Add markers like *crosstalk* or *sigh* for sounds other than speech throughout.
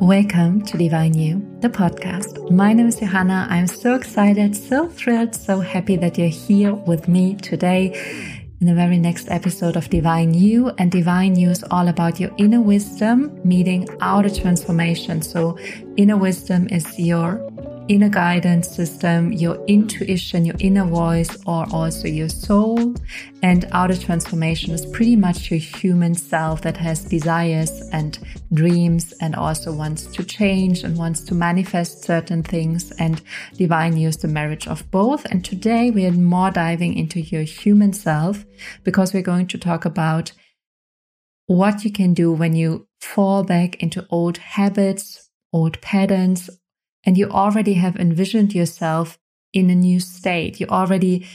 Welcome to Divine You, the podcast. My name is Johanna. I'm so excited, so thrilled, so happy that you're here with me today in the very next episode of Divine You. And Divine You is all about your inner wisdom meeting outer transformation. So, inner wisdom is your inner guidance system, your intuition, your inner voice, or also your soul. And outer transformation is pretty much your human self that has desires and dreams and also wants to change and wants to manifest certain things. And Divine You's the marriage of both. And today we are more diving into your human self because we're going to talk about what you can do when you fall back into old habits, old patterns, and you already have envisioned yourself in a new state. You already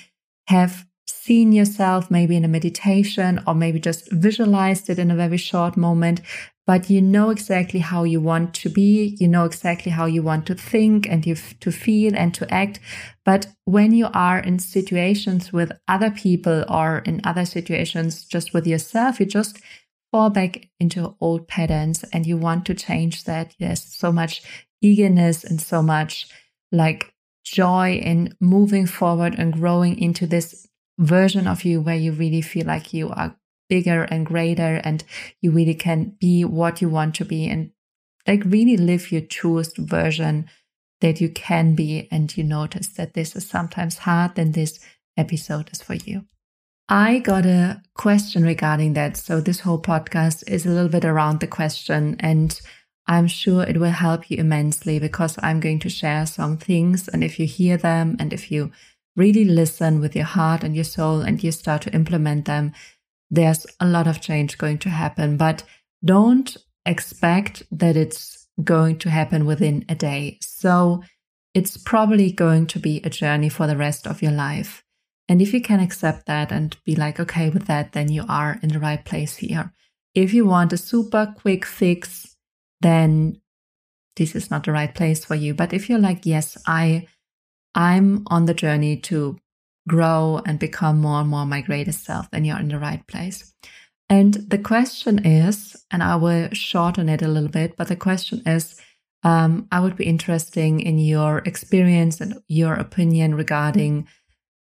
have seen yourself maybe in a meditation or maybe just visualized it in a very short moment, but you know exactly how you want to be. You know exactly how you want to think and to feel and to act. But when you are in situations with other people or in other situations just with yourself, you just fall back into old patterns and you want to change that. There's so much eagerness and so much like joy in moving forward and growing into this version of you where you really feel like you are bigger and greater and you really can be what you want to be and like really live your truest version that you can be and you notice that this is sometimes hard then this episode is for you I got a question regarding that. So this whole podcast is a little bit around the question and I'm sure it will help you immensely because I'm going to share some things. And if you hear them and if you really listen with your heart and your soul and you start to implement them, there's a lot of change going to happen. But don't expect that it's going to happen within a day. So it's probably going to be a journey for the rest of your life. And if you can accept that and be like, okay with that, then you are in the right place here. If you want a super quick fix, then this is not the right place for you. But if you're like, yes, I, I'm on the journey to grow and become more and more my greatest self, then you're in the right place. And the question is, and I will shorten it a little bit, but the question is, um, I would be interesting in your experience and your opinion regarding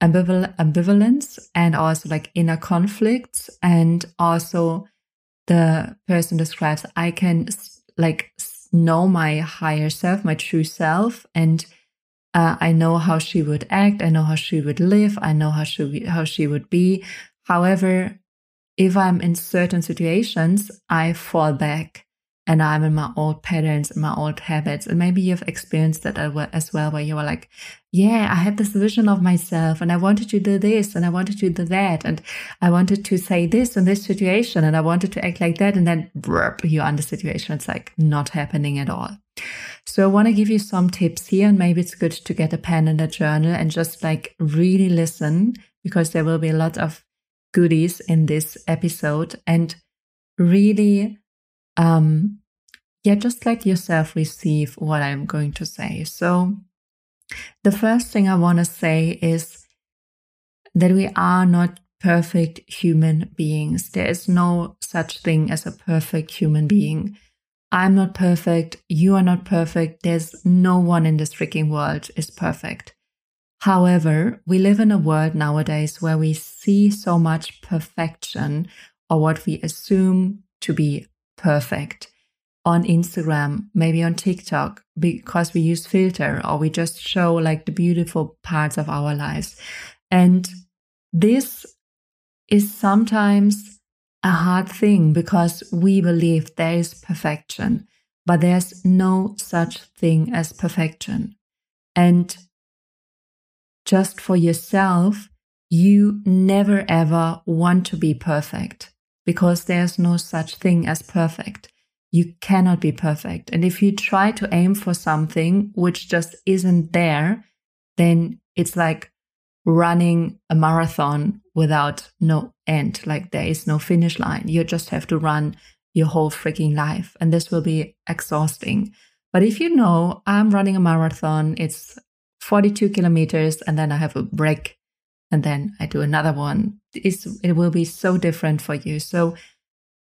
ambival- ambivalence and also like inner conflicts. And also, the person describes, I can like know my higher self, my true self, and uh, I know how she would act. I know how she would live. I know how she how she would be. However, if I'm in certain situations, I fall back and I'm in my old patterns and my old habits. And maybe you've experienced that as well, where you were like, yeah, I had this vision of myself and I wanted to do this and I wanted to do that. And I wanted to say this in this situation and I wanted to act like that. And then burp, you're the situation. It's like not happening at all. So I want to give you some tips here. And maybe it's good to get a pen and a journal and just like really listen because there will be a lot of goodies in this episode and really um, yeah, just let yourself receive what I'm going to say. So, the first thing I want to say is that we are not perfect human beings. There is no such thing as a perfect human being. I'm not perfect. You are not perfect. There's no one in this freaking world is perfect. However, we live in a world nowadays where we see so much perfection or what we assume to be perfect on Instagram, maybe on TikTok, because we use filter or we just show like the beautiful parts of our lives. And this is sometimes a hard thing because we believe there is perfection, but there's no such thing as perfection. And just for yourself, you never ever want to be perfect because there's no such thing as perfect. You cannot be perfect. And if you try to aim for something which just isn't there, then it's like running a marathon without no end. Like there is no finish line. You just have to run your whole freaking life. And this will be exhausting. But if you know I'm running a marathon, it's 42 kilometers, and then I have a break and then I do another one. It's, it will be so different for you. So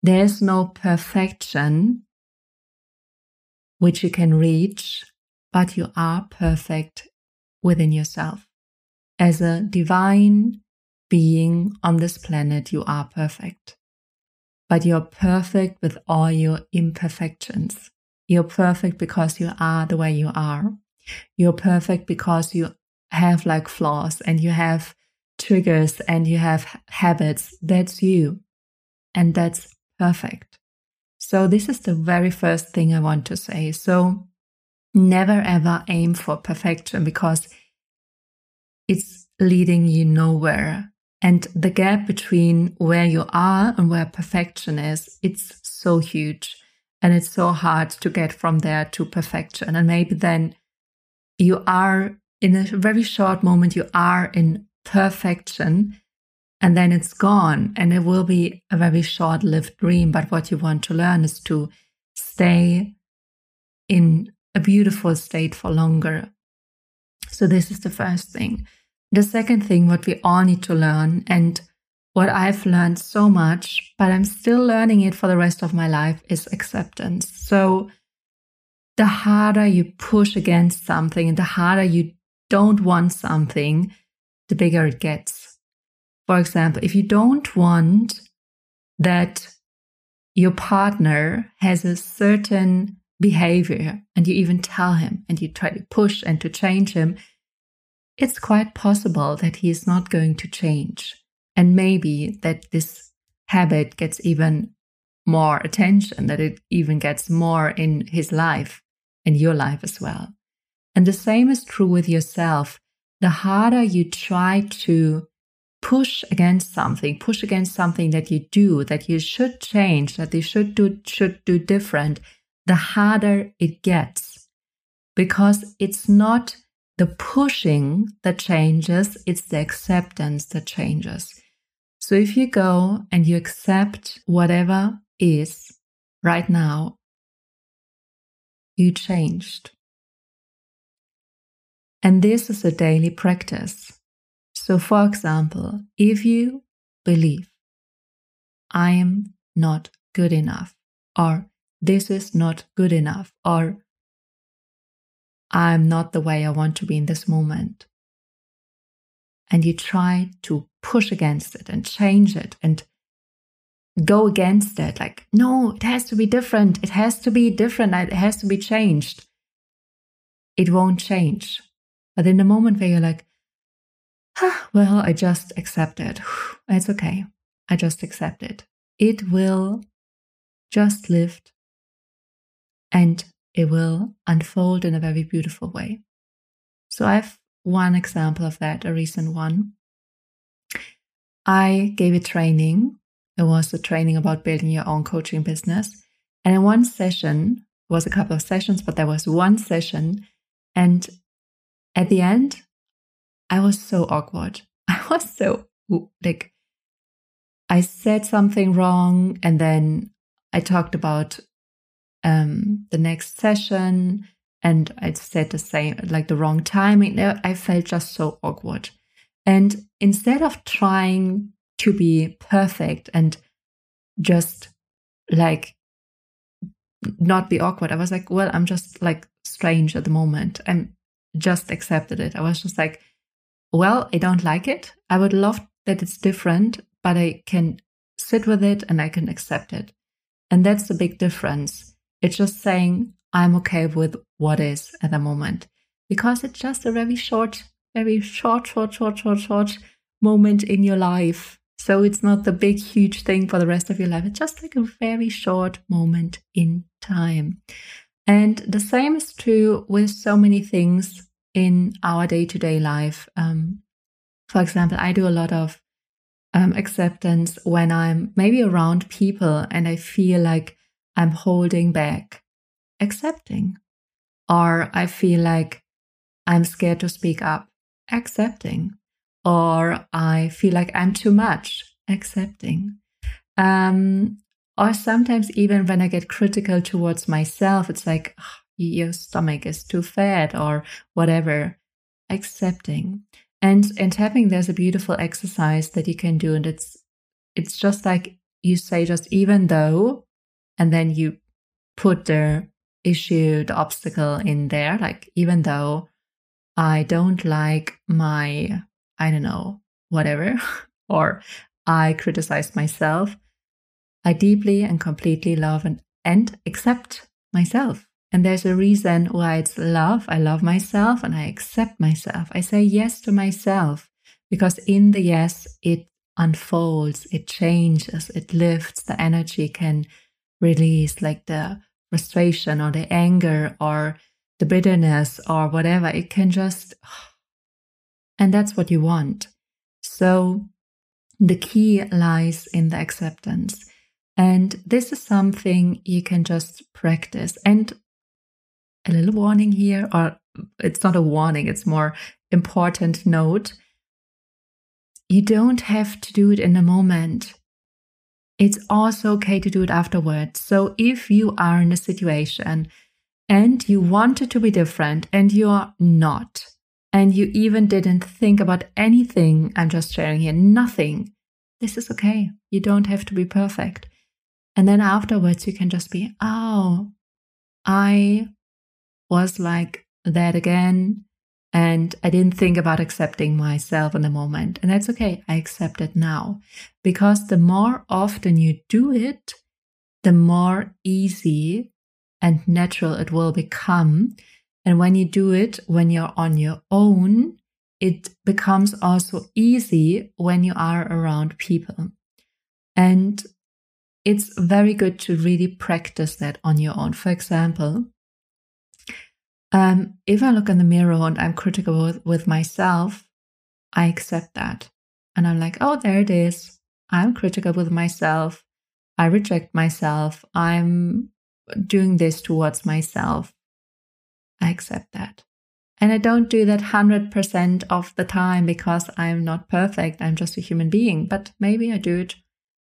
there's no perfection which you can reach, but you are perfect within yourself. As a divine being on this planet, you are perfect. But you're perfect with all your imperfections. You're perfect because you are the way you are. You're perfect because you have like flaws and you have triggers and you have habits. That's you. And that's perfect. So, this is the very first thing I want to say. So, never ever aim for perfection because it's leading you nowhere. And the gap between where you are and where perfection is, it's so huge. And it's so hard to get from there to perfection. And maybe then you are in a very short moment, you are in perfection and then it's gone and it will be a very short lived dream. But what you want to learn is to stay in a beautiful state for longer. So, this is the first thing. The second thing, what we all need to learn, and what I've learned so much, but I'm still learning it for the rest of my life, is acceptance. So, the harder you push against something and the harder you don't want something, the bigger it gets. For example, if you don't want that your partner has a certain behavior and you even tell him and you try to push and to change him, it's quite possible that he is not going to change. And maybe that this habit gets even more attention, that it even gets more in his life, in your life as well. And the same is true with yourself. The harder you try to push against something, push against something that you do, that you should change, that you should do, should do different, the harder it gets. Because it's not the pushing that changes, it's the acceptance that changes. So if you go and you accept whatever is right now, you changed. And this is a daily practice. So, for example, if you believe, I am not good enough, or this is not good enough, or I'm not the way I want to be in this moment, and you try to push against it and change it and go against it, like, no, it has to be different, it has to be different, it has to be changed, it won't change but in the moment where you're like, ah, well, I just accept it. *sighs* It's okay. I just accept it. It will just lift and it will unfold in a very beautiful way. So I have one example of that, a recent one. I gave a training. It was a training about building your own coaching business. And in one session, it was a couple of sessions, but there was one session and at the end, I was so awkward. *laughs* I was so like, I said something wrong, and then I talked about um, the next session, and I said the same, like the wrong timing. I felt just so awkward. And instead of trying to be perfect and just like not be awkward, I was like, well, I'm just like strange at the moment. I'm just accepted it. I was just like, well, I don't like it. I would love that it's different, but I can sit with it and I can accept it. And that's the big difference. It's just saying, I'm okay with what is at the moment because it's just a very short, very short, short, short, short, short moment in your life. So it's not the big, huge thing for the rest of your life. It's just like a very short moment in time. And the same is true with so many things in our day to day life. Um, for example, I do a lot of um, acceptance when I'm maybe around people and I feel like I'm holding back, accepting. Or I feel like I'm scared to speak up, accepting. Or I feel like I'm too much, accepting. Um, or sometimes, even when I get critical towards myself, it's like, oh, your stomach is too fat or whatever. Accepting. And in tapping, there's a beautiful exercise that you can do. And it's it's just like you say, just even though, and then you put the issue, the obstacle in there. Like, even though I don't like my, I don't know, whatever, *laughs* or I criticize myself, I deeply and completely love and, and accept myself. And there's a reason why it's love. I love myself and I accept myself. I say yes to myself because in the yes, it unfolds, it changes, it lifts, the energy can release, like the frustration or the anger or the bitterness or whatever. It can just, *sighs* and that's what you want. So the key lies in the acceptance. And this is something you can just practice. And a little warning here, or it's not a warning, it's more important note. You don't have to do it in a moment. It's also okay to do it afterwards. So if you are in a situation and you want it to be different and you're not, and you even didn't think about anything I'm just sharing here, nothing, this is okay. You don't have to be perfect. And then afterwards, you can just be, oh, I was like that again. And I didn't think about accepting myself in the moment. And that's okay. I accept it now. Because the more often you do it, the more easy and natural it will become. And when you do it when you're on your own, it becomes also easy when you are around people. And it's very good to really practice that on your own. For example, um, if I look in the mirror and I'm critical with, with myself, I accept that. And I'm like, oh, there it is. I'm critical with myself. I reject myself. I'm doing this towards myself. I accept that. And I don't do that 100% of the time because I'm not perfect. I'm just a human being. But maybe I do it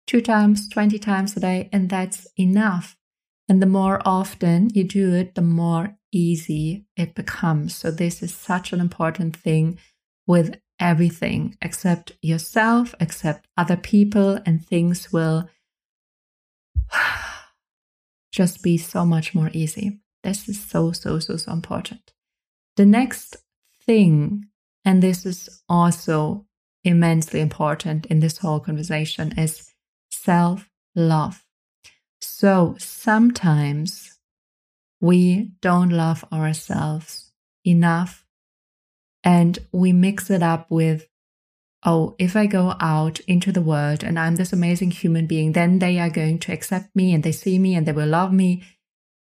two times, 20 times a day, and that's enough. And the more often you do it, the more easy it becomes. So, this is such an important thing with everything. Accept yourself, accept other people, and things will *sighs* just be so much more easy. This is so, so, so, so important. The next thing, and this is also immensely important in this whole conversation, is self love. So sometimes we don't love ourselves enough and we mix it up with, oh, if I go out into the world and I'm this amazing human being, then they are going to accept me and they see me and they will love me.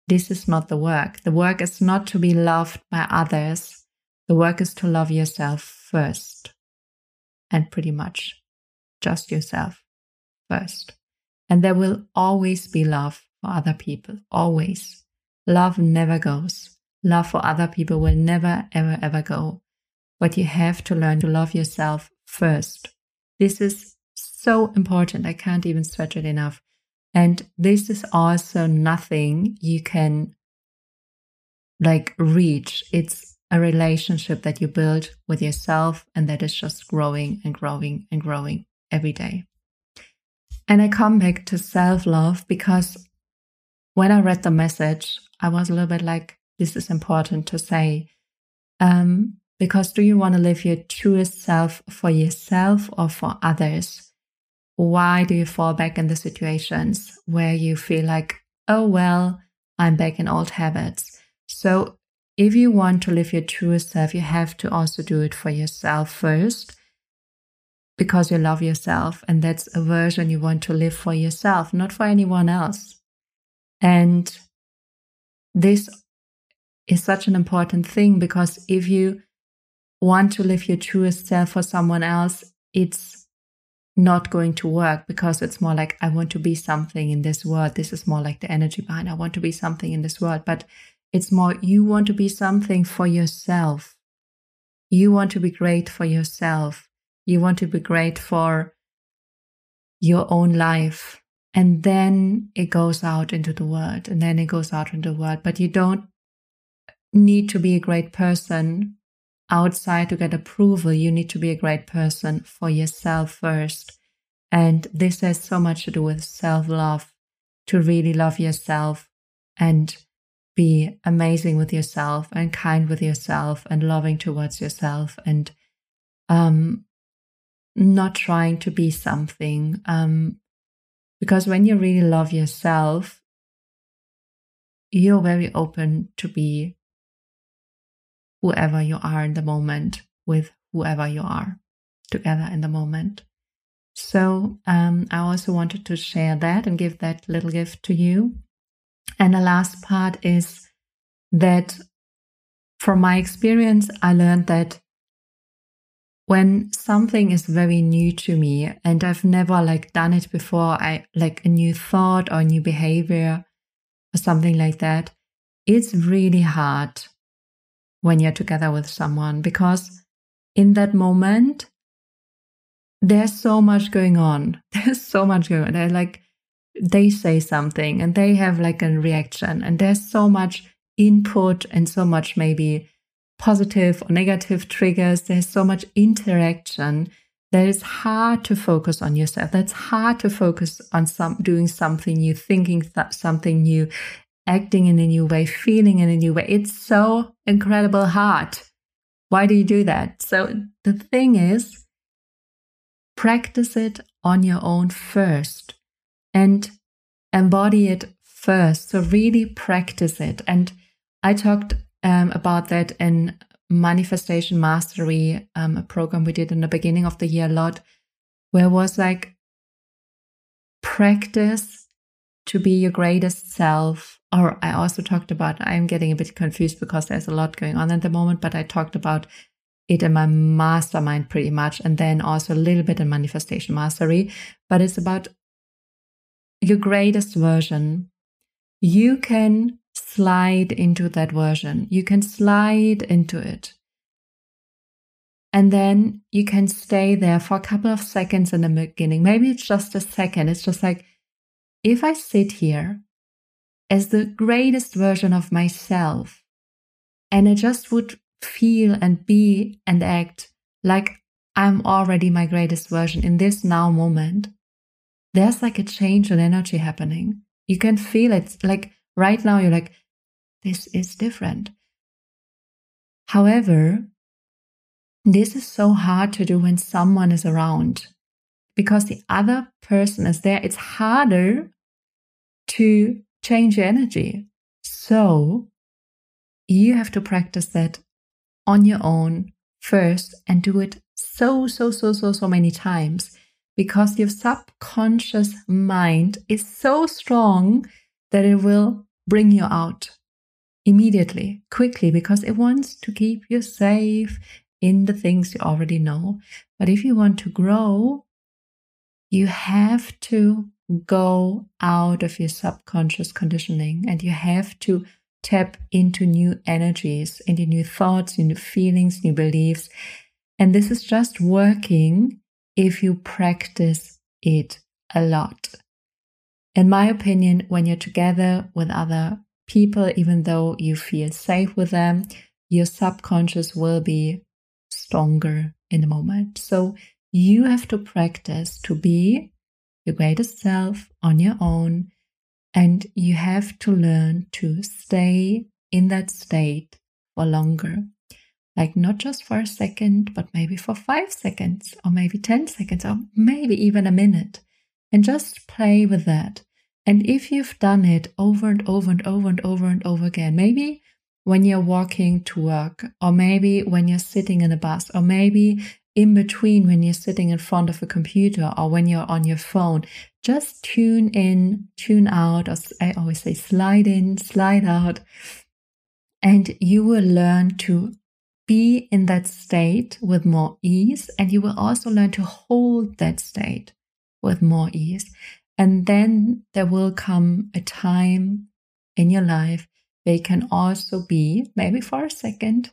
This is not the work. The work is not to be loved by others. The work is to love yourself first and pretty much just yourself first. And there will always be love for other people, always. Love never goes. Love for other people will never, ever, ever go. But you have to learn to love yourself first. This is so important. I can't even stretch it enough. And this is also nothing you can like reach. It's a relationship that you build with yourself and that is just growing and growing and growing every day. And I come back to self love because when I read the message, I was a little bit like, this is important to say. Um, because do you want to live your truest self for yourself or for others? Why do you fall back in the situations where you feel like, oh, well, I'm back in old habits? So, if you want to live your truest self, you have to also do it for yourself first because you love yourself and that's a version you want to live for yourself, not for anyone else. And this is such an important thing because if you want to live your truest self for someone else, it's not going to work because it's more like, I want to be something in this world. This is more like the energy behind, I want to be something in this world. But it's more, you want to be something for yourself. You want to be great for yourself. You want to be great for your own life. And then it goes out into the world and then it goes out into the world. But you don't need to be a great person outside to get approval. You need to be a great person for yourself first. And this has so much to do with self love, to really love yourself and be amazing with yourself and kind with yourself and loving towards yourself and um, not trying to be something. Um, because when you really love yourself, you're very open to be whoever you are in the moment with whoever you are together in the moment. So um, I also wanted to share that and give that little gift to you. And the last part is that from my experience, I learned that when something is very new to me and I've never like done it before, I like a new thought or a new behavior or something like that, it's really hard when you're together with someone because in that moment, there's so much going on. *laughs* There's so much going on. They're like, they say something and they have like a reaction, and there's so much input and so much maybe positive or negative triggers. There's so much interaction that it's hard to focus on yourself. That's hard to focus on some doing something new, thinking th- something new, acting in a new way, feeling in a new way. It's so incredible hard. Why do you do that? So the thing is, practice it on your own first and embody it first. So really practice it. And I talked um, about that in Manifestation Mastery, um, a program we did in the beginning of the year a lot, where was like practice to be your greatest self. Or I also talked about, I'm getting a bit confused because there's a lot going on at the moment, but I talked about it in my mastermind pretty much, and then also a little bit in manifestation mastery. But it's about your greatest version. You can slide into that version, you can slide into it. And then you can stay there for a couple of seconds in the beginning. Maybe it's just a second. It's just like, if I sit here as the greatest version of myself and I just would feel and be and act like I'm already my greatest version in this now moment, there's like a change in energy happening. You can feel it. Like right now, you're like, this is different. However, this is so hard to do when someone is around because the other person is there. It's harder to change your energy. So you have to practice that on your own first and do it so, so, so, so, so many times because your subconscious mind is so strong that it will bring you out immediately, quickly, because it wants to keep you safe in the things you already know. But if you want to grow, you have to go out of your subconscious conditioning and you have to tap into new energies, into new thoughts, new feelings, new beliefs. And this is just working if you practice it a lot. In my opinion, when you're together with other people, even though you feel safe with them, your subconscious will be stronger in the moment. So you have to practice to be your greatest self on your own. And you have to learn to stay in that state for longer. Like not just for a second, but maybe for five seconds, or maybe 10 seconds, or maybe even a minute. And just play with that. And if you've done it over and over and over and over and over again, maybe when you're walking to work, or maybe when you're sitting in a bus, or maybe in between when you're sitting in front of a computer or when you're on your phone, just tune in, tune out, or I always say slide in, slide out, and you will learn to be in that state with more ease. And you will also learn to hold that state with more ease. And then there will come a time in your life you can also be, maybe for a second,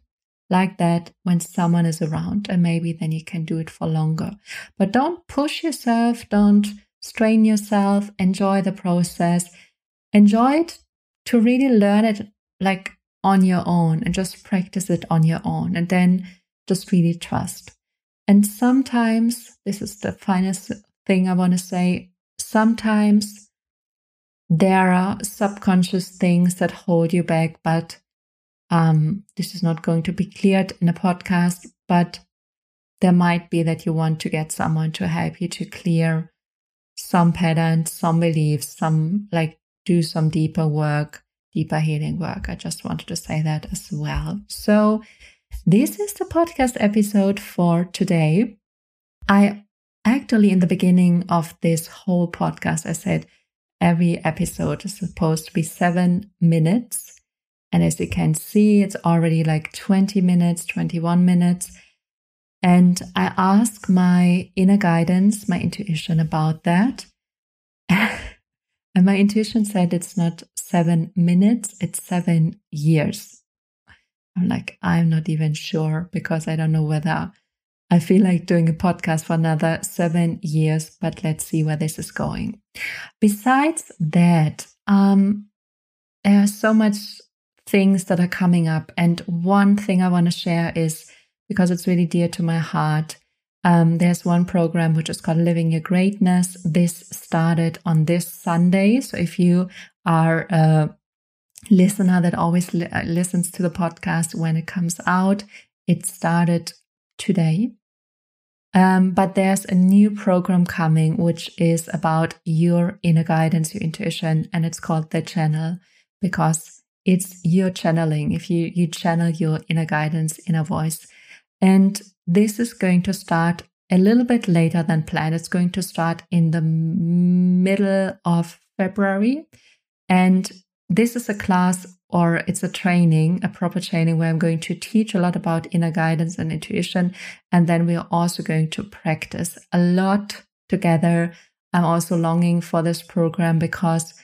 like that when someone is around. And maybe then you can do it for longer. But don't push yourself, don't strain yourself, enjoy the process. Enjoy it to really learn it like on your own and just practice it on your own. And then just really trust. And sometimes, this is the finest thing I want to say, sometimes there are subconscious things that hold you back, but um, this is not going to be cleared in a podcast, but there might be that you want to get someone to help you to clear some patterns, some beliefs, some like do some deeper work, deeper healing work. I just wanted to say that as well. So, this is the podcast episode for today. I actually, in the beginning of this whole podcast, I said every episode is supposed to be seven minutes. And as you can see, it's already like 20 minutes, 21 minutes. And I ask my inner guidance, my intuition about that. *laughs* and my intuition said it's not seven minutes, it's seven years. I'm like, I'm not even sure because I don't know whether I feel like doing a podcast for another seven years, but let's see where this is going. Besides that, um, there are so much things that are coming up. And one thing I want to share is because it's really dear to my heart. Um, there's one program which is called Living Your Greatness. This started on this Sunday. So if you are a listener that always li- uh, listens to the podcast when it comes out, it started today. Um, but there's a new program coming, which is about your inner guidance, your intuition, and it's called The Channel because it's your channeling. If you, you channel your inner guidance, inner voice, and this is going to start a little bit later than planned. It's going to start in the middle of February. And this is a class or it's a training, a proper training where I'm going to teach a lot about inner guidance and intuition. And then we are also going to practice a lot together. I'm also longing for this program because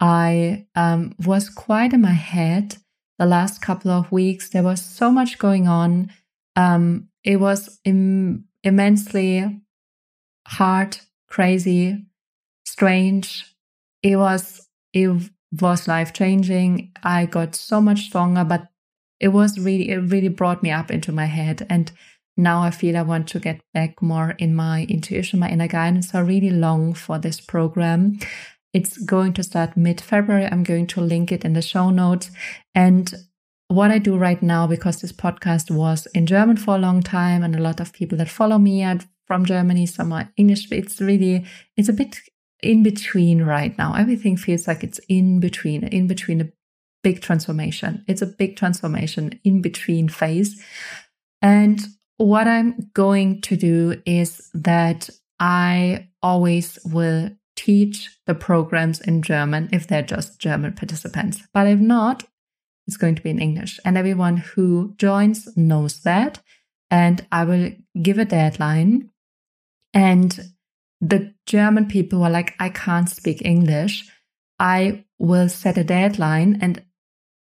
I um, was quite in my head the last couple of weeks. There was so much going on um, it was Im- immensely hard, crazy, strange. It was it was life changing. I got so much stronger, but it was really it really brought me up into my head and now I feel I want to get back more in my intuition, my inner guidance. So I really long for this program. It's going to start mid February. I'm going to link it in the show notes. And what I do right now, because this podcast was in German for a long time, and a lot of people that follow me are from Germany, some are English. It's really, it's a bit in between right now. Everything feels like it's in between, in between a big transformation. It's a big transformation in between phase. And what I'm going to do is that I always will teach the programs in German if they're just German participants. But if not, it's going to be in English. And everyone who joins knows that. And I will give a deadline. And the German people were like, I can't speak English. I will set a deadline and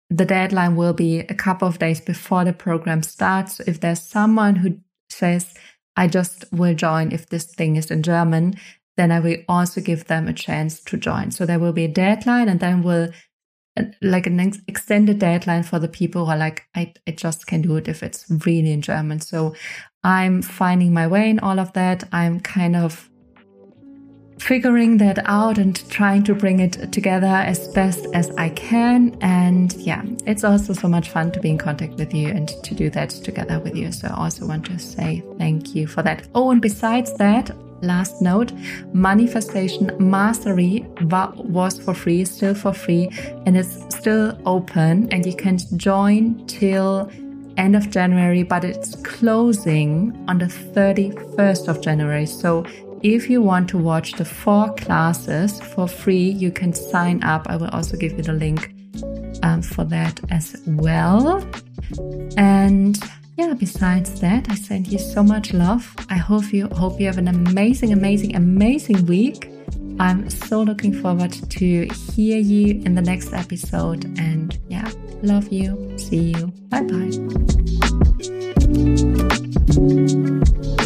the deadline will be a couple of days before the program starts. If there's someone who says, I just will join if this thing is in German, then I will also give them a chance to join. So there will be a deadline and then we'll uh, like an ex- extended deadline for the people who are like, I, I just can do it if it's really in German. So I'm finding my way in all of that. I'm kind of figuring that out and trying to bring it together as best as I can. And yeah, it's also so much fun to be in contact with you and to do that together with you. So I also want to say thank you for that. Oh, and besides that, last note manifestation mastery was for free still for free and it's still open and you can join till end of january but it's closing on the 31st of january so if you want to watch the four classes for free you can sign up i will also give you the link um, for that as well and yeah, besides that, I send you so much love. I hope you hope you have an amazing, amazing, amazing week. I'm so looking forward to hear you in the next episode. And yeah, love you. See you. Bye bye.